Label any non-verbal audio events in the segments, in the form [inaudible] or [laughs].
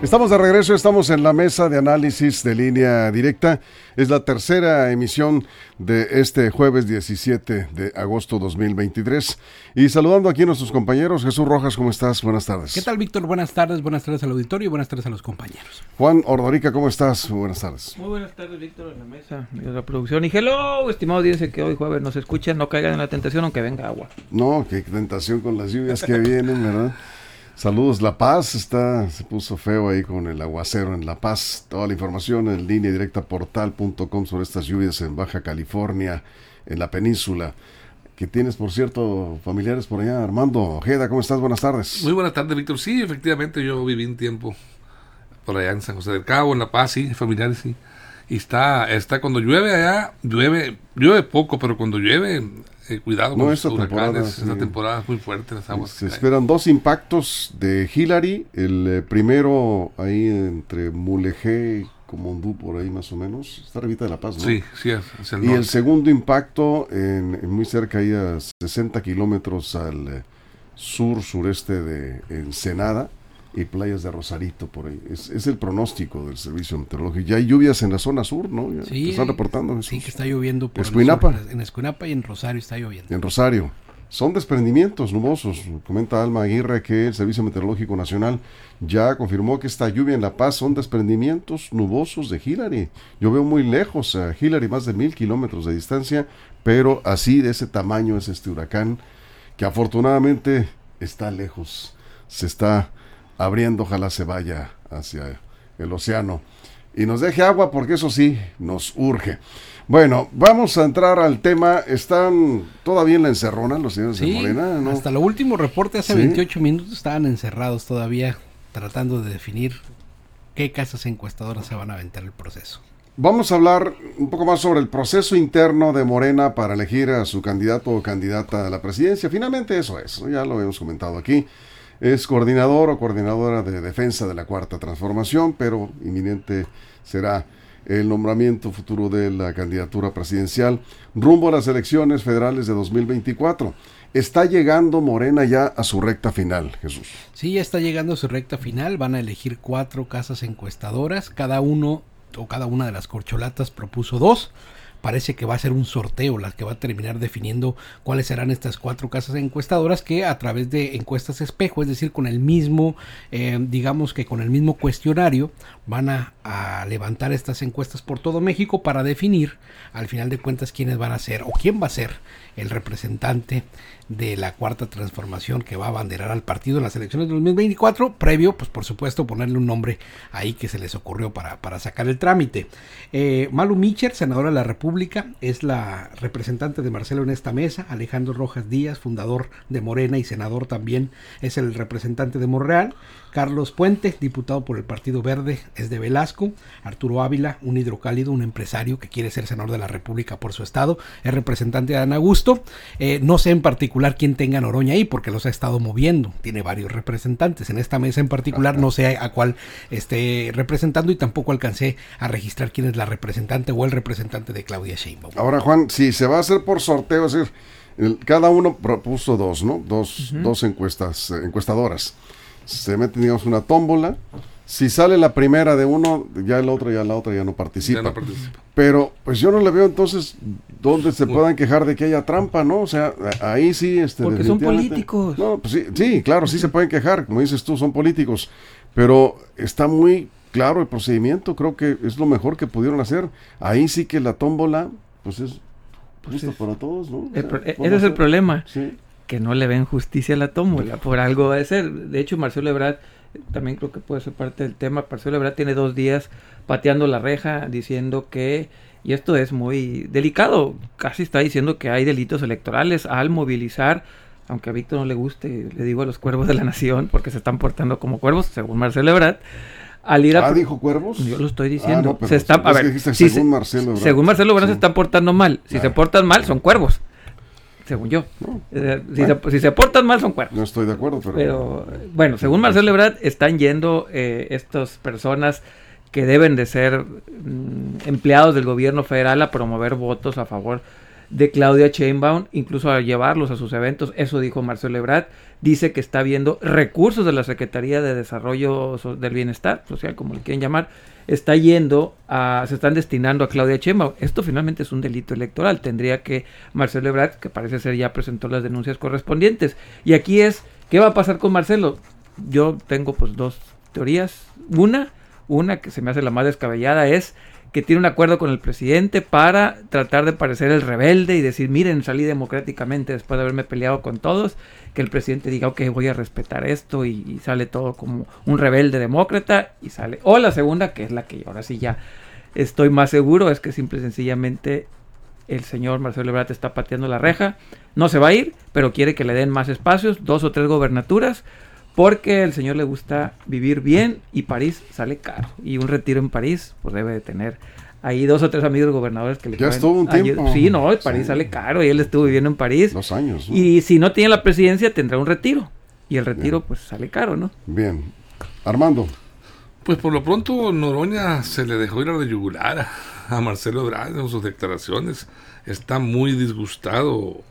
Estamos de regreso, estamos en la mesa de análisis de línea directa. Es la tercera emisión de este jueves 17 de agosto 2023. Y saludando aquí a nuestros compañeros. Jesús Rojas, ¿cómo estás? Buenas tardes. ¿Qué tal, Víctor? Buenas tardes, buenas tardes al auditorio y buenas tardes a los compañeros. Juan Ordorica, ¿cómo estás? Buenas tardes. Muy buenas tardes, Víctor, en la mesa, de la producción. Y hello, estimado audiencia que hoy jueves nos escuchan, no caigan en la tentación aunque venga agua. No, qué tentación con las lluvias que vienen, ¿verdad? Saludos, La Paz está, se puso feo ahí con el aguacero en La Paz. Toda la información en línea directa portal.com sobre estas lluvias en Baja California, en la península. Que tienes, por cierto, familiares por allá. Armando Ojeda, ¿cómo estás? Buenas tardes. Muy buenas tardes, Víctor. Sí, efectivamente, yo viví un tiempo por allá en San José del Cabo, en La Paz, sí, familiares, sí. Y está, está cuando llueve allá, llueve, llueve poco, pero cuando llueve eh, cuidado No, con esta los huracanes. temporada, Esta temporada es muy fuerte, las aguas. Se esperan dos impactos de Hillary. El eh, primero ahí entre Mulegé y Comondú, por ahí más o menos. Está arribita de La Paz, ¿no? Sí, sí, es, es el Y el segundo impacto en, en muy cerca, ahí a 60 kilómetros al eh, sur-sureste de Ensenada y playas de Rosarito por ahí. Es, es el pronóstico del servicio meteorológico. Ya hay lluvias en la zona sur, ¿no? Ya te están reportando Sí, que está lloviendo por Escuinapa. sur, en Escuinapa y en Rosario está lloviendo. en Rosario. Son desprendimientos nubosos. Comenta Alma Aguirre que el Servicio Meteorológico Nacional ya confirmó que esta lluvia en La Paz son desprendimientos nubosos de Hillary. Yo veo muy lejos a Hillary, más de mil kilómetros de distancia, pero así de ese tamaño es este huracán que afortunadamente está lejos. Se está abriendo, ojalá se vaya hacia el océano y nos deje agua porque eso sí nos urge. Bueno, vamos a entrar al tema. Están todavía en la encerrona los señores de Morena, ¿no? hasta lo último reporte hace Sí. 28 minutos estaban encerrados todavía tratando de definir qué casas encuestadoras se van a aventar el proceso. Vamos a hablar un poco más sobre el proceso interno de Morena para elegir a su candidato o candidata a la presidencia. Finalmente eso es, ya lo hemos comentado aquí. Es coordinador o coordinadora de defensa de la cuarta transformación, pero inminente será el nombramiento futuro de la candidatura presidencial rumbo a las elecciones federales de 2024. Está llegando Morena ya a su recta final, Jesús. Sí, ya está llegando a su recta final. Van a elegir cuatro casas encuestadoras. Cada uno o cada una de las corcholatas propuso dos. Parece que va a ser un sorteo las que va a terminar definiendo cuáles serán estas cuatro casas encuestadoras que a través de encuestas espejo, es decir, con el mismo, eh, digamos que con el mismo cuestionario, van a, a levantar estas encuestas por todo México para definir al final de cuentas quiénes van a ser o quién va a ser el representante de la cuarta transformación que va a abanderar al partido en las elecciones de 2024, previo, pues por supuesto, ponerle un nombre ahí que se les ocurrió para, para sacar el trámite. Eh, Malu Micher, senadora de la República, es la representante de Marcelo en esta mesa. Alejandro Rojas Díaz, fundador de Morena y senador también, es el representante de Monreal. Carlos Puente, diputado por el Partido Verde, es de Velasco. Arturo Ávila, un hidrocálido, un empresario que quiere ser senador de la República por su estado, es representante de Ana Augusto. Eh, no sé en particular quién tenga Noroña ahí, porque los ha estado moviendo. Tiene varios representantes. En esta mesa en particular no sé a cuál esté representando y tampoco alcancé a registrar quién es la representante o el representante de Claudia Sheinbaum. Ahora, Juan, si se va a hacer por sorteo, es decir, el- cada uno propuso dos, ¿no? Dos, dos encuestas, eh, encuestadoras. Se mete, digamos, una tómbola. Si sale la primera de uno, ya el otro, ya la otra ya no participa. Ya no participa. Pero, pues yo no le veo entonces dónde se puedan quejar de que haya trampa, ¿no? O sea, ahí sí, este. Porque son políticos. No, pues sí, sí, claro, sí se pueden quejar, como dices tú, son políticos. Pero está muy claro el procedimiento, creo que es lo mejor que pudieron hacer. Ahí sí que la tómbola, pues es justo para todos, ¿no? O sea, e- ¿cómo ese es el problema, Sí. Que no le ven justicia a la tómbola, por algo va a ser. De hecho, Marcelo Ebrard, también creo que puede ser parte del tema, Marcelo Ebrard tiene dos días pateando la reja diciendo que, y esto es muy delicado, casi está diciendo que hay delitos electorales al movilizar aunque a Víctor no le guste, le digo a los cuervos de la nación, porque se están portando como cuervos, según Marcelo Ebrard, al ir a... Ah, dijo cuervos. Yo lo estoy Ah, diciendo. no, se está, es a ver, si según se- Marcelo según Marcelo Sí. se están portando mal. Si Ah. se portan mal, son cuervos. Según yo. No. Eh, si, se, si se portan mal, son cuervos. No estoy de acuerdo, pero... Pero bueno, según Marcelo Ebrard, están yendo eh, estas personas que deben de ser mm, empleados del gobierno federal a promover votos a favor de Claudia Sheinbaum, incluso a llevarlos a sus eventos. Eso dijo Marcelo Ebrard. Dice que está viendo recursos de la Secretaría de Desarrollo So- del Bienestar Social, como le quieren llamar, está yendo a, se están destinando a Claudia Sheinbaum. Esto finalmente es un delito electoral. Tendría que Marcelo Ebrard, que parece ser ya presentó las denuncias correspondientes. Y aquí es, ¿qué va a pasar con Marcelo? Yo tengo pues dos teorías. Una, una que se me hace la más descabellada es que tiene un acuerdo con el presidente para tratar de parecer el rebelde y decir, miren, salí democráticamente después de haberme peleado con todos, que el presidente diga, ok, voy a respetar esto y, sale todo como un rebelde demócrata y sale. O la segunda, que es la que ahora sí ya estoy más seguro, es que simple y sencillamente el señor Marcelo Ebrard está pateando la reja, no se va a ir, pero quiere que le den más espacios, dos o tres gobernaturas, porque al señor le gusta vivir bien y París sale caro. Y un retiro en París, pues debe de tener ahí dos o tres amigos gobernadores que le Ya estuvo un tiempo. Sí, no, París Sí. sale caro y él estuvo viviendo en París. Dos años. ¿no? Y si no tiene la presidencia, tendrá un retiro. Y el retiro, pues sale caro, ¿no? Bien. Armando. Pues por lo pronto Noroña se le dejó ir a la yugular a, a Marcelo Ebrard en sus declaraciones. Está muy disgustado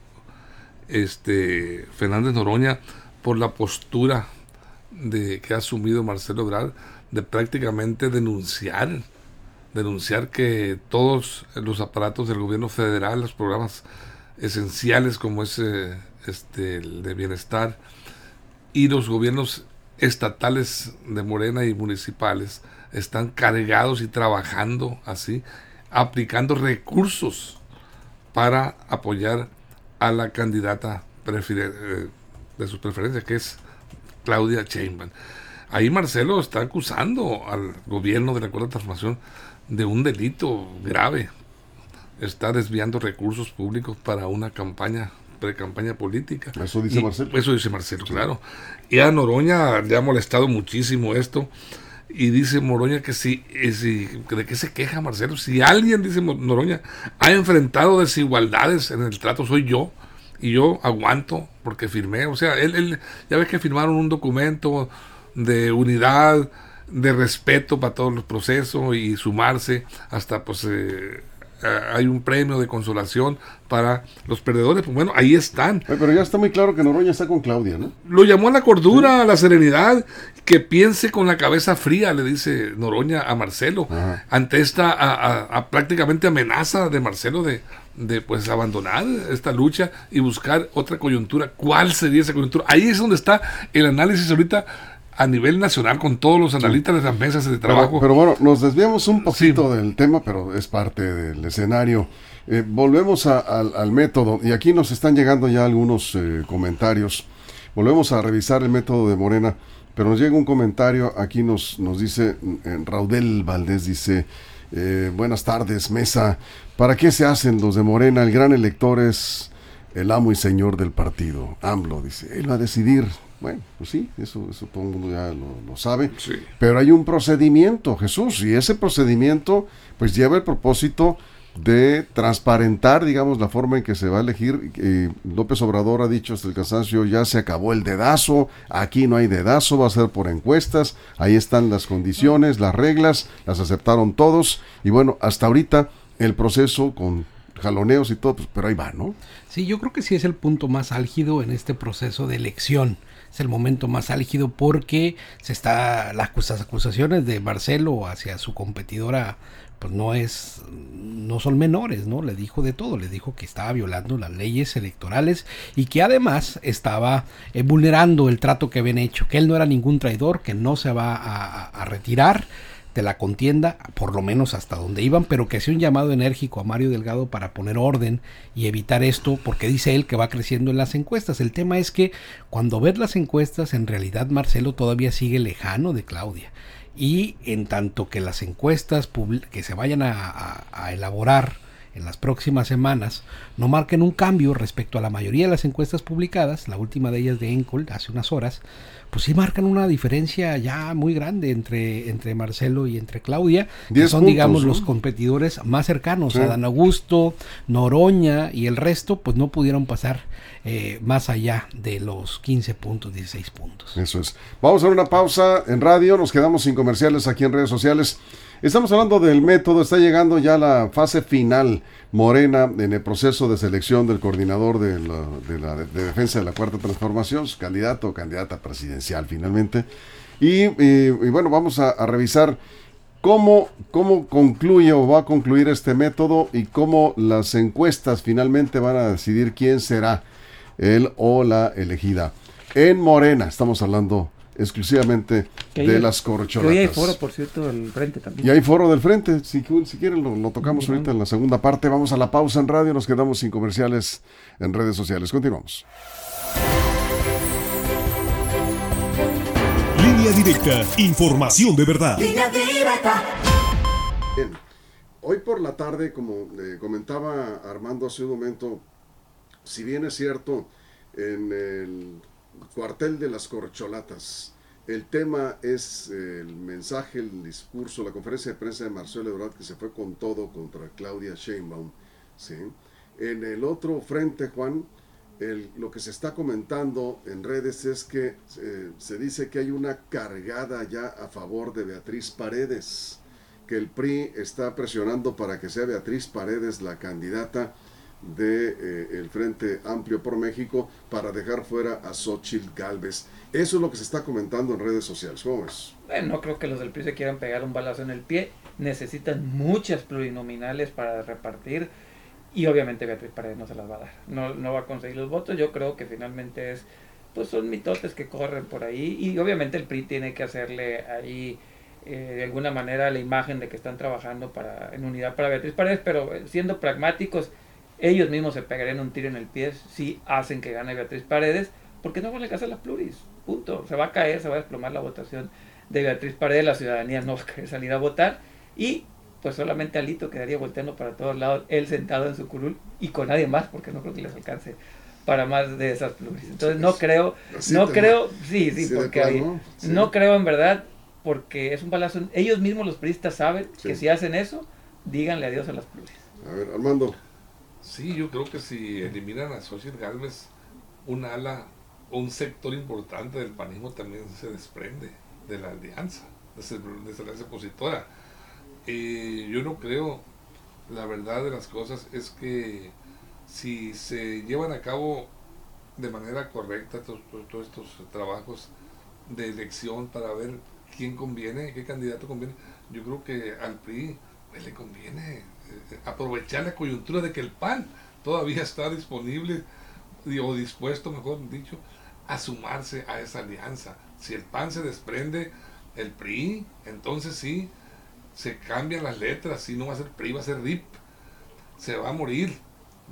este Fernández Noroña por la postura de que ha asumido Marcelo Ebrard de prácticamente denunciar denunciar que todos los aparatos del gobierno federal, los programas esenciales como es eh, este el de bienestar y los gobiernos estatales de Morena y municipales están cargados y trabajando así, aplicando recursos para apoyar a la candidata eh, de su preferencia, que es Claudia Sheinbaum. Ahí Marcelo está acusando al gobierno de la Cuarta Transformación de un delito grave. Está desviando recursos públicos para una campaña, pre-campaña política. Eso dice Y- Marcelo. Eso dice Marcelo, claro. Y a Noroña le ha molestado muchísimo esto. Y dice Noroña que si, eh, si- ¿de qué se queja Marcelo? Si alguien, dice Noroña, ha enfrentado desigualdades en el trato, soy yo. Y yo aguanto porque firmé. O sea, él, él- ya ves que firmaron un documento de unidad, de respeto para todos los procesos y sumarse hasta pues eh, hay un premio de consolación para los perdedores. Pues bueno, ahí están pero ya está muy claro que Noroña está con Claudia, ¿no? lo llamó a la cordura, a la serenidad, que piense con la cabeza fría, le dice Noroña a Marcelo, Ajá. ante esta a- a- a prácticamente amenaza de Marcelo de, de pues abandonar esta lucha y buscar otra coyuntura. ¿Cuál sería esa coyuntura? Ahí es donde está el análisis ahorita a nivel nacional con todos los analistas de las mesas de trabajo. Pero, pero bueno, nos desviamos un poquito del tema, pero es parte del escenario. Eh, volvemos a- al, al método, y aquí nos están llegando ya algunos eh, comentarios. Volvemos a revisar el método de Morena, pero nos llega un comentario, aquí nos, nos dice, eh, Raudel Valdés dice, eh, buenas tardes, mesa, ¿para qué se hacen los de Morena? El gran elector es el amo y señor del partido, AMLO, dice, él va a decidir. Bueno, pues sí, eso, eso todo el mundo ya lo, lo sabe. Sí. Pero hay un procedimiento, Jesús, y ese procedimiento pues lleva el propósito de transparentar, digamos, la forma en que se va a elegir. Eh, López Obrador ha dicho hasta el cansancio, ya se acabó el dedazo, aquí no hay dedazo, va a ser por encuestas, ahí están las condiciones, las reglas, las aceptaron todos, y bueno, hasta ahorita el proceso con jaloneos y todo, pues, pero ahí va, ¿no? Sí, yo creo que sí es el punto más álgido en este proceso de elección. Es el momento más álgido porque se está las acus- acusaciones de Marcelo hacia su competidora pues no es no son menores, ¿no? Le dijo de todo, le dijo que estaba violando las leyes electorales y que además estaba eh, vulnerando el trato que habían hecho, que él no era ningún traidor, que no se va a, retirar de la contienda, por lo menos hasta donde iban, pero que hacía un llamado enérgico a Mario Delgado para poner orden y evitar esto, porque dice él que va creciendo en las encuestas. El tema es que cuando ves las encuestas, en realidad Marcelo todavía sigue lejano de Claudia. Y en tanto que las encuestas que se vayan a- a elaborar en las próximas semanas no marquen un cambio respecto a la mayoría de las encuestas publicadas, la última de ellas de Encol hace unas horas, pues sí marcan una diferencia ya muy grande entre, entre Marcelo y entre Claudia, que son digamos los competidores más cercanos, a Dan Augusto, Noroña y el resto, pues no pudieron pasar eh, más allá de los 15 puntos, 16 puntos. Eso es. Vamos a una pausa en radio, nos quedamos sin comerciales aquí en redes sociales. Estamos hablando del método, está llegando ya la fase final Morena en el proceso de selección del coordinador de, la, defensa de la Cuarta Transformación, candidato o candidata presidencial finalmente. Y, bueno, vamos a, revisar cómo, cómo concluye o va a concluir este método y cómo las encuestas finalmente van a decidir quién será el o la elegida. En Morena, estamos hablando exclusivamente de las corcholatas. Y hay foro, por cierto, del frente también. Y hay foro del frente, si, si quieren lo, tocamos ahorita en la segunda parte. Vamos a la pausa en radio, nos quedamos sin comerciales en redes sociales. Continuamos. Línea directa, información de verdad. Línea directa. Bien. Hoy por la tarde, como comentaba Armando hace un momento, si bien es cierto, en el cuartel de las corcholatas. El tema es el mensaje, el discurso, la conferencia de prensa de Marcelo Ebrard que se fue con todo contra Claudia Sheinbaum. ¿sí? En el otro frente, Juan, lo que se está comentando en redes es que eh, se dice que hay una cargada ya a favor de Beatriz Paredes, que el PRI está presionando para que sea Beatriz Paredes la candidata de eh, Frente Amplio por México para dejar fuera a Xochitl Galvez. Eso es lo que se está comentando en redes sociales. ¿Cómo es? Bueno, no creo que los del PRI se quieran pegar un balazo en el pie. Necesitan muchas plurinominales para repartir y obviamente Beatriz Paredes no se las va a dar. No, no va a conseguir los votos. Yo creo que finalmente es, pues son mitotes que corren por ahí y obviamente el PRI tiene que hacerle ahí eh, de alguna manera la imagen de que están trabajando para en unidad para Beatriz Paredes, pero siendo pragmáticos ellos mismos se pegarían un tiro en el pie si hacen que gane Beatriz Paredes, porque no van a alcanzar las pluris. Punto. Se va a caer, se va a desplomar la votación de Beatriz Paredes, la ciudadanía no va a querer salir a votar y pues solamente Alito quedaría volteando para todos lados, él sentado en su curul y con nadie más, porque no creo que les alcance para más de esas pluris. Entonces no creo, no creo, sí, sí, porque no creo en verdad, porque es un balazo. Ellos mismos los periodistas saben que si hacen eso, díganle adiós a las pluris. A ver, Armando. Sí, yo creo que si eliminan a Xochitl Galvez, un ala, un sector importante del panismo también se desprende de la alianza, de alianza opositora. y yo no creo, la verdad de las cosas es que si se llevan a cabo de manera correcta todos, todos estos trabajos de elección para ver quién conviene, qué candidato conviene, yo creo que al PRI pues, le conviene aprovechar la coyuntura de que el PAN todavía está disponible o dispuesto, mejor dicho, a sumarse a esa alianza. Si el PAN se desprende, el PRI, entonces sí, se cambian las letras, si no va a ser PRI, va a ser RIP, se va a morir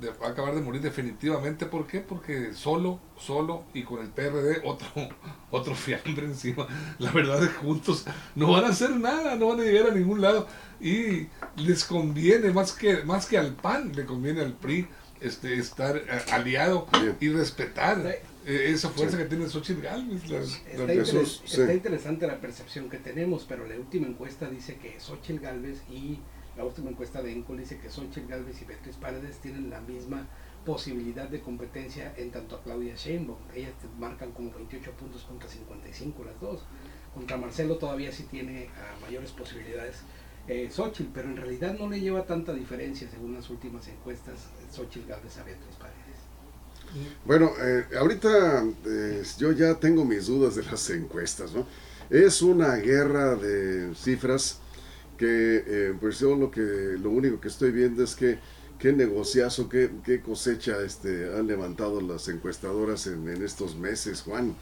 va a acabar de morir definitivamente. ¿Por qué? Porque solo, solo y con el PRD otro, [laughs] otro fiambre encima. La verdad es que juntos no van a hacer nada, no van a llegar a ningún lado. Y les conviene, más que, más que al PAN, le conviene al PRI este, estar eh, aliado y respetar eh, esa fuerza que tiene Xochitl Galvez. está, interesante la percepción que tenemos, pero la última encuesta dice que Xochitl Galvez y la última encuesta de Encol dice que Sonchel Galvez y Beatriz Paredes tienen la misma posibilidad de competencia en tanto a Claudia Sheinbaum. Ellas marcan como 28 puntos contra 55 las dos. Contra Marcelo todavía sí tiene ah, mayores posibilidades eh, Xochitl, pero en realidad no le lleva tanta diferencia según las últimas encuestas Xochitl Galvez a Beatriz Paredes. Bueno, eh, ahorita eh, yo ya tengo mis dudas de las encuestas, ¿no? Es una guerra de cifras que eh, pues yo lo que lo único que estoy viendo es que qué negociazo, qué, qué cosecha este, han levantado las encuestadoras en, estos meses, Juan.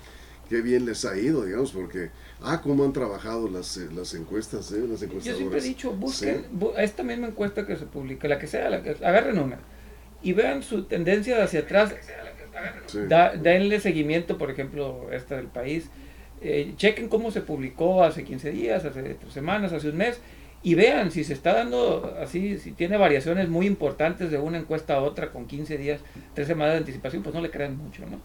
Qué bien les ha ido, digamos, porque, ah, cómo han trabajado las, eh, las encuestas, ¿eh? las encuestadoras. Yo siempre he dicho, busquen esta misma encuesta que se publica, la que sea, la que, agarren una, y vean su tendencia hacia atrás, denle seguimiento, por ejemplo, esta del país, eh, chequen cómo se publicó hace 15 días, hace tres semanas, hace un mes, y vean si se está dando así, si tiene variaciones muy importantes de una encuesta a otra con 15 días, 3 semanas de anticipación, pues no le crean mucho, ¿no?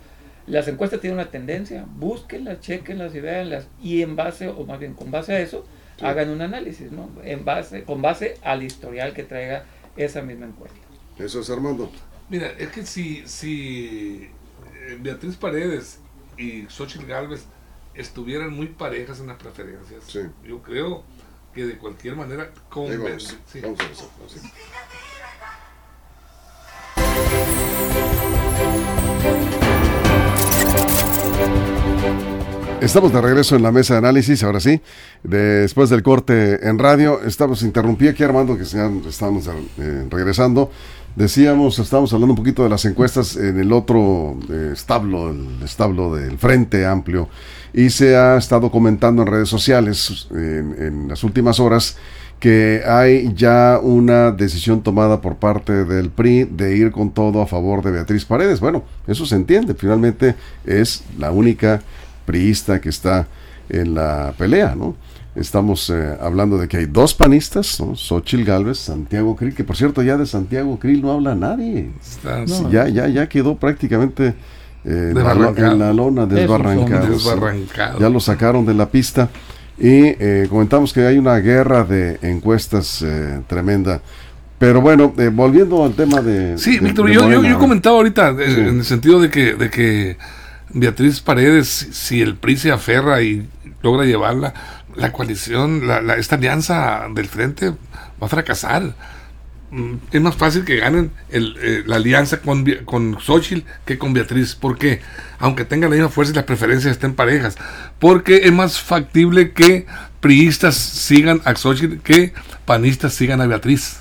Las encuestas tienen una tendencia, búsquenlas, chequenlas y véanlas y en base, o más bien con base a eso, hagan un análisis, ¿no? En base, con base al historial que traiga esa misma encuesta. Eso es Armando. Mira, es que si, si eh, Beatriz Paredes y Xochitl Galvez estuvieran muy parejas en las preferencias, Sí. yo creo que de cualquier manera Ahí conven- vamos, sí. vamos a ver eso, así. Estamos de regreso en la mesa de análisis, ahora sí, después del corte en radio, estamos, interrumpí aquí Armando, que ya estamos eh, regresando, decíamos, estábamos hablando un poquito de las encuestas en el otro eh, establo, el establo del Frente Amplio, y se ha estado comentando en redes sociales en, en las últimas horas que hay ya una decisión tomada por parte del PRI de ir con todo a favor de Beatriz Paredes. Bueno, eso se entiende, finalmente es la única priista que está en la pelea, ¿no? Estamos eh, hablando de que hay dos panistas, ¿no? Xochil Gálvez, Santiago Krill, que por cierto ya de Santiago Krill no habla nadie. Está- ya, ya, ya quedó prácticamente eh, en, la, lo- Desbarrancado. en la lona desbarrancado. sí. Desbarrancado. Ya lo sacaron de la pista y eh, comentamos que hay una guerra de encuestas eh, tremenda. Pero bueno, eh, volviendo al tema de... Sí, de- Víctor, de yo, yo, Morena, yo comentado ahorita eh, Sí. en el sentido de que, de que Beatriz Paredes, si- si el PRI se aferra y logra llevarla, la coalición, la, la- esta alianza del frente va a fracasar. Mm, Es más fácil que ganen eh, la alianza con, con Xochitl que con Beatriz. ¿Por qué? Aunque tengan la misma fuerza y las preferencias estén parejas. Porque es más factible que priistas sigan a Xochitl que panistas sigan a Beatriz.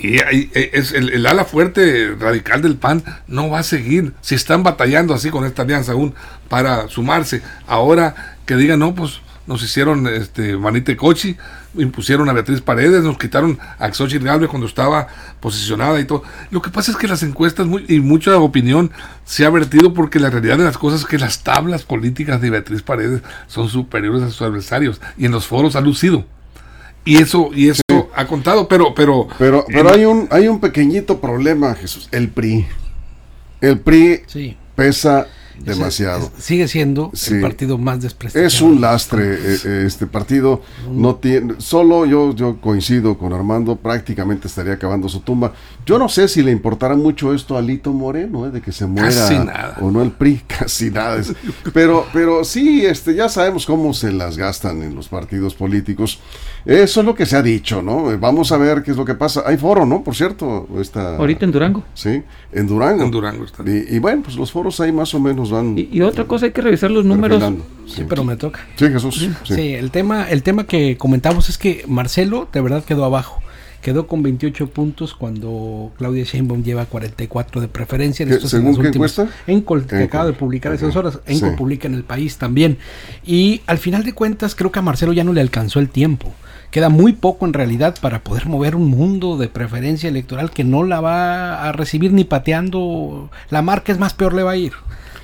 Y eh, es el, ala fuerte radical del PAN no va a seguir. Si están batallando así con esta alianza aún para sumarse, ahora que digan, no, pues nos hicieron este manite cochi, impusieron a Beatriz Paredes, nos quitaron a Xochitl Galvez cuando estaba posicionada y todo. Lo que pasa es que las encuestas muy- y mucha opinión se ha vertido porque la realidad de las cosas es que las tablas políticas de Beatriz Paredes son superiores a sus adversarios y en los foros ha lucido. Y eso, y eso ha contado, pero, pero, Pero, pero hay un, hay un pequeñito problema, Jesús. El PRI. El PRI Sí. pesa demasiado. es- sigue siendo Sí. el partido más desprestigiado. Es un lastre eh, eh, este partido. No tiene, solo yo, yo coincido con Armando, prácticamente estaría acabando su tumba. Yo no sé si le importará mucho esto a Lito Moreno, eh, de que se muera Casi nada. o no el PRI, [laughs] casi nada. Es- pero, pero sí, este, ya sabemos cómo se las gastan en los partidos políticos. Eso es lo que se ha dicho, ¿no? Vamos a ver qué es lo que pasa. Hay foro, ¿no? Por cierto, esta, Ahorita en Durango. sí, en Durango. en Durango está. Y, y bueno, pues los foros ahí más o menos van. Y, y otra cosa, hay que revisar los números. Sí, Sí, pero me toca. Sí, Jesús. sí. Sí. el tema, el tema que comentamos es que Marcelo de verdad quedó abajo. Quedó con 28 puntos cuando Claudia Sheinbaum lleva 44 de preferencia. ¿Qué- Esto es en según las qué últimas- encuesta? Encol, que Encol. acaba de publicar esas Ujú. horas. Encol Sí. publica en el país también. Y al final de cuentas creo que a Marcelo ya no le alcanzó el tiempo. Queda muy poco en realidad para poder mover un mundo de preferencia electoral que no la va a recibir ni pateando. La marca es más peor le va a ir.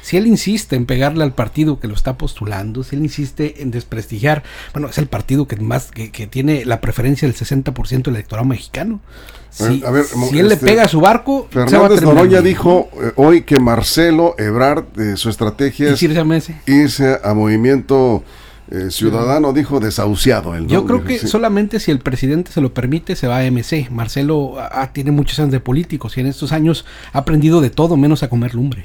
Si él insiste en pegarle al partido que lo está postulando, si él insiste en desprestigiar, bueno, es el partido que más que, que tiene la preferencia del 60% del electorado mexicano. Si, A ver, si él este, le pega a su barco, Fernández Noroña dijo eh, hoy que Marcelo Ebrard, eh, su estrategia es irse a Movimiento eh, Ciudadano, dijo desahuciado. Yo creo que sí. solamente si el presidente se lo permite se va a MC. Marcelo ah, tiene muchos años de políticos y en estos años ha aprendido de todo menos a comer lumbre.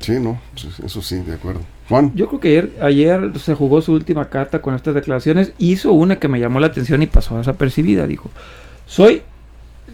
Sí, no, eso sí, de acuerdo. Juan, Yo creo que ayer, ayer se jugó su última carta con estas declaraciones. Hizo una que me llamó la atención y pasó desapercibida. Dijo, soy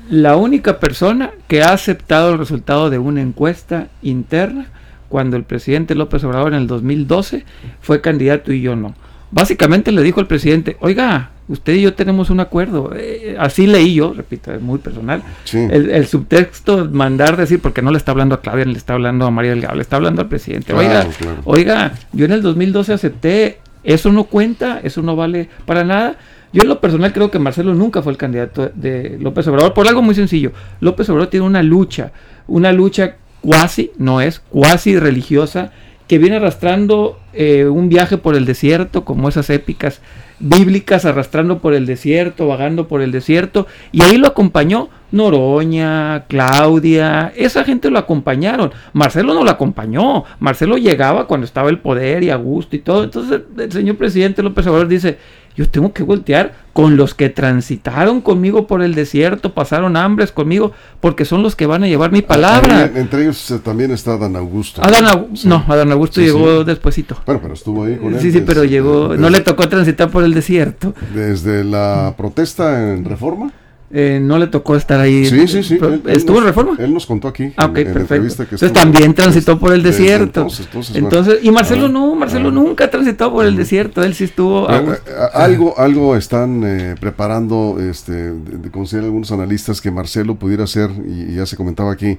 la única persona que ha aceptado el resultado de una encuesta interna cuando el presidente López Obrador en el 2012 fue candidato y yo no. Básicamente le dijo al presidente, oiga, usted y yo tenemos un acuerdo. Eh, así leí yo, repito, es muy personal. sí. El, el subtexto, mandar decir, porque no le está hablando a Claudia, ni le está hablando a María Delgado, le está hablando al presidente. Claro, oiga, claro. oiga, yo en el 2012 acepté, eso no cuenta, eso no vale para nada. Yo en lo personal creo que Marcelo nunca fue el candidato de López Obrador, por algo muy sencillo. López Obrador tiene una lucha, una lucha cuasi, no es, cuasi religiosa, que viene arrastrando eh, un viaje por el desierto, como esas épicas bíblicas arrastrando por el desierto, vagando por el desierto, y ahí lo acompañó Noroña, Claudia, esa gente lo acompañaron. Marcelo no lo acompañó. Marcelo llegaba cuando estaba el poder y a gusto y todo. Entonces el señor presidente López Obrador dice, yo tengo que voltear con los que transitaron conmigo por el desierto, pasaron hambres conmigo, porque son los que van a llevar mi palabra. entre ellos eh, también está Adán Augusto. Adán No, Adán Augusto llegó despuesito. Bueno, pero estuvo ahí con él. Sí, sí, pero llegó, no le tocó transitar por desierto. Desde la protesta en Reforma. Eh, no le tocó estar ahí. Sí, sí, sí. ¿Estuvo en Reforma? Él nos contó aquí. Ah, ok, perfecto. entonces también transitó por el desierto. Entonces, y Marcelo no, Marcelo nunca ha transitado por el desierto. Él sí estuvo. Eh, algo, algo están eh, preparando, este, consideran algunos analistas que Marcelo pudiera ser, y, ya se comentaba aquí,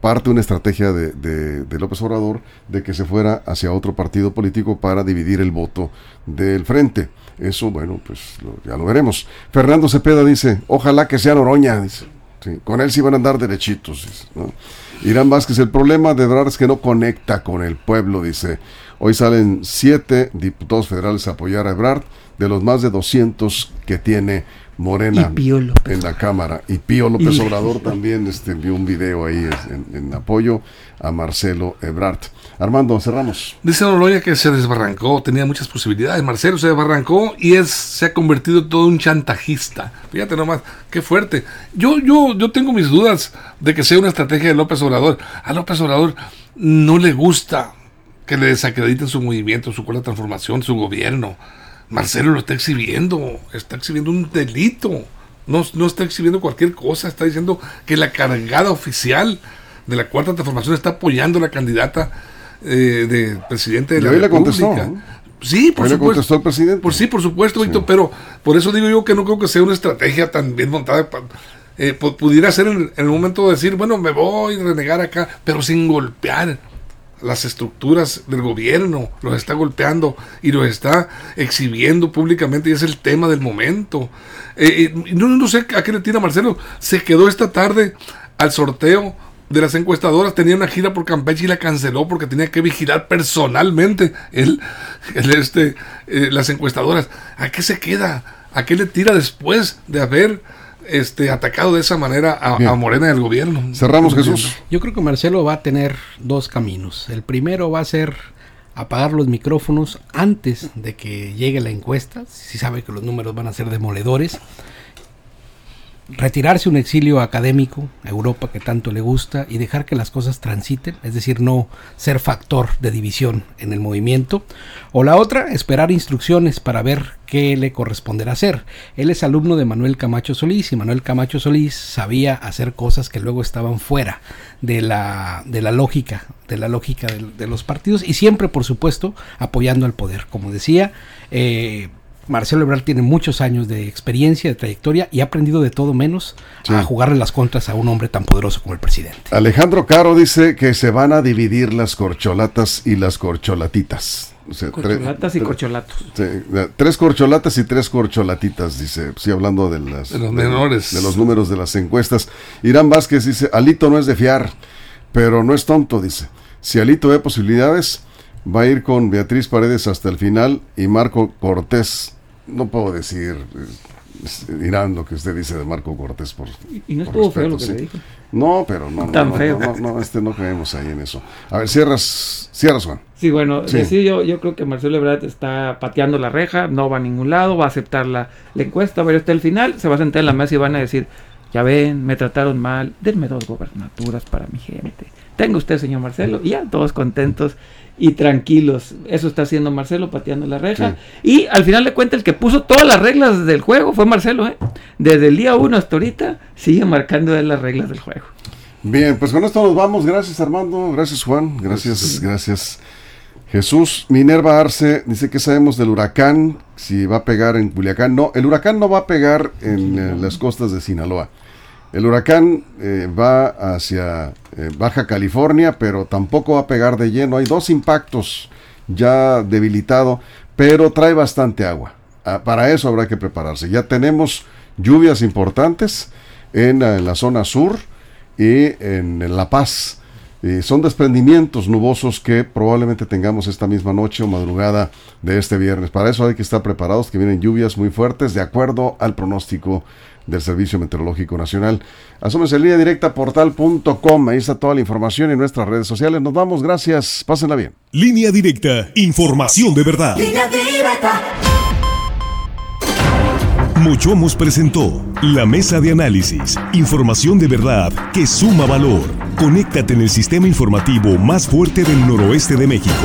parte de una estrategia de, de López Obrador de que se fuera hacia otro partido político para dividir el voto del frente. Eso, bueno, pues ya lo veremos. Fernando Cepeda dice, ojalá que sea Noroña, dice. con él sí van a andar derechitos. Irán Vázquez, el problema de verdad es que no conecta con el pueblo, dice. Hoy salen siete diputados federales a apoyar a Ebrard, de los más de 200 que tiene Morena en la Cámara. Y Pío López Obrador [laughs] también este, envió un video ahí en apoyo a Marcelo Ebrard. Armando, cerramos. Dice Noroña que se desbarrancó, tenía muchas posibilidades. Marcelo se desbarrancó y es, se ha convertido todo un chantajista. Fíjate nomás, qué fuerte. Yo, yo, yo tengo mis dudas de que sea una estrategia de López Obrador. A López Obrador no le gusta que le desacrediten su movimiento, su cuarta transformación, su gobierno. Marcelo lo está exhibiendo, está exhibiendo un delito. No, no está exhibiendo cualquier cosa, está diciendo que la cargada oficial de la cuarta transformación está apoyando a la candidata eh, de presidente de la República. contestó, Sí, por supuesto. contestó el presidente. Por sí, por supuesto, Víctor, pero por eso digo yo que no creo que sea una estrategia tan bien montada. Eh, pudiera ser en, el momento de decir, bueno, me voy a renegar acá, pero sin golpear las estructuras del gobierno, los está golpeando y los está exhibiendo públicamente y es el tema del momento. Eh, no, no sé a qué le tira Marcelo, se quedó esta tarde al sorteo de las encuestadoras tenía una gira por Campeche y la canceló porque tenía que vigilar personalmente el, este, eh, las encuestadoras. ¿A qué se queda? ¿A qué le tira después de haber este, atacado de esa manera a, Morena al gobierno? Cerramos, Jesús. Yo creo que Marcelo va a tener dos caminos. El primero va a ser apagar los micrófonos antes de que llegue la encuesta, si sabe que los números van a ser demoledores retirarse un exilio académico a Europa que tanto le gusta y dejar que las cosas transiten, es decir, no ser factor de división en el movimiento. O la otra, esperar instrucciones para ver qué le corresponderá hacer. Él es alumno de Manuel Camacho Solís y Manuel Camacho Solís sabía hacer cosas que luego estaban fuera de la, de la lógica, de la lógica de, los partidos y siempre, por supuesto, apoyando al poder. Como decía, eh, Marcelo Ebrard tiene muchos años de experiencia, de trayectoria y ha aprendido de todo menos a jugarle las contras a un hombre tan poderoso como el presidente. Alejandro Caro dice que se van a dividir las corcholatas y las corcholatitas. corcholatas y corcholatos. tres corcholatas y tres corcholatitas, dice. Sí, hablando de, las, los menores. De, los números de las encuestas. Irán Vázquez dice, Alito no es de fiar, pero no es tonto, dice. Si Alito ve posibilidades, va a ir con Beatriz Paredes hasta el final y Marco Cortés no puedo decir, dirán lo que usted dice de Marco Cortés por. Y no estuvo feo lo que le dijo. No, pero no, no, no, no, este no creemos ahí en eso. A ver, cierras, cierras Juan. Sí, bueno, sí. yo, yo creo que Marcelo Ebrard está pateando la reja, no va a ningún lado, va a aceptar la, la encuesta, ver hasta el final, se va a sentar en la mesa y van a decir, ya ven, me trataron mal, denme dos gobernaturas para mi gente. Tenga usted, señor Marcelo, y ya todos contentos y tranquilos. Eso está haciendo Marcelo pateando la reja. Y al final de cuentas, el que puso todas las reglas del juego fue Marcelo. ¿eh? Desde el día uno hasta ahorita sigue marcando las reglas del juego. Bien, pues con esto nos vamos. Gracias Armando, gracias Juan, gracias, gracias. Jesús Minerva Arce dice que sabemos del huracán, si va a pegar en Culiacán. No, el huracán no va a pegar en eh, las costas de Sinaloa. El huracán eh, va hacia eh, Baja California, pero tampoco va a pegar de lleno. Hay dos impactos ya debilitado, pero trae bastante agua. Ah, para eso habrá que prepararse. Ya tenemos lluvias importantes en, la zona sur y en, La Paz. Eh, son desprendimientos nubosos que probablemente tengamos esta misma noche o madrugada de este viernes. Para eso hay que estar preparados, que vienen lluvias muy fuertes de acuerdo al pronóstico del Servicio Meteorológico Nacional. Asómense en línea directa portal.com, ahí está toda la información en nuestras redes sociales. Nos vamos, gracias, pásenla bien. Línea directa, información de verdad. Línea directa. Mochomos presentó la mesa de análisis, información de verdad que suma valor. Conéctate en el sistema informativo más fuerte del noroeste de México.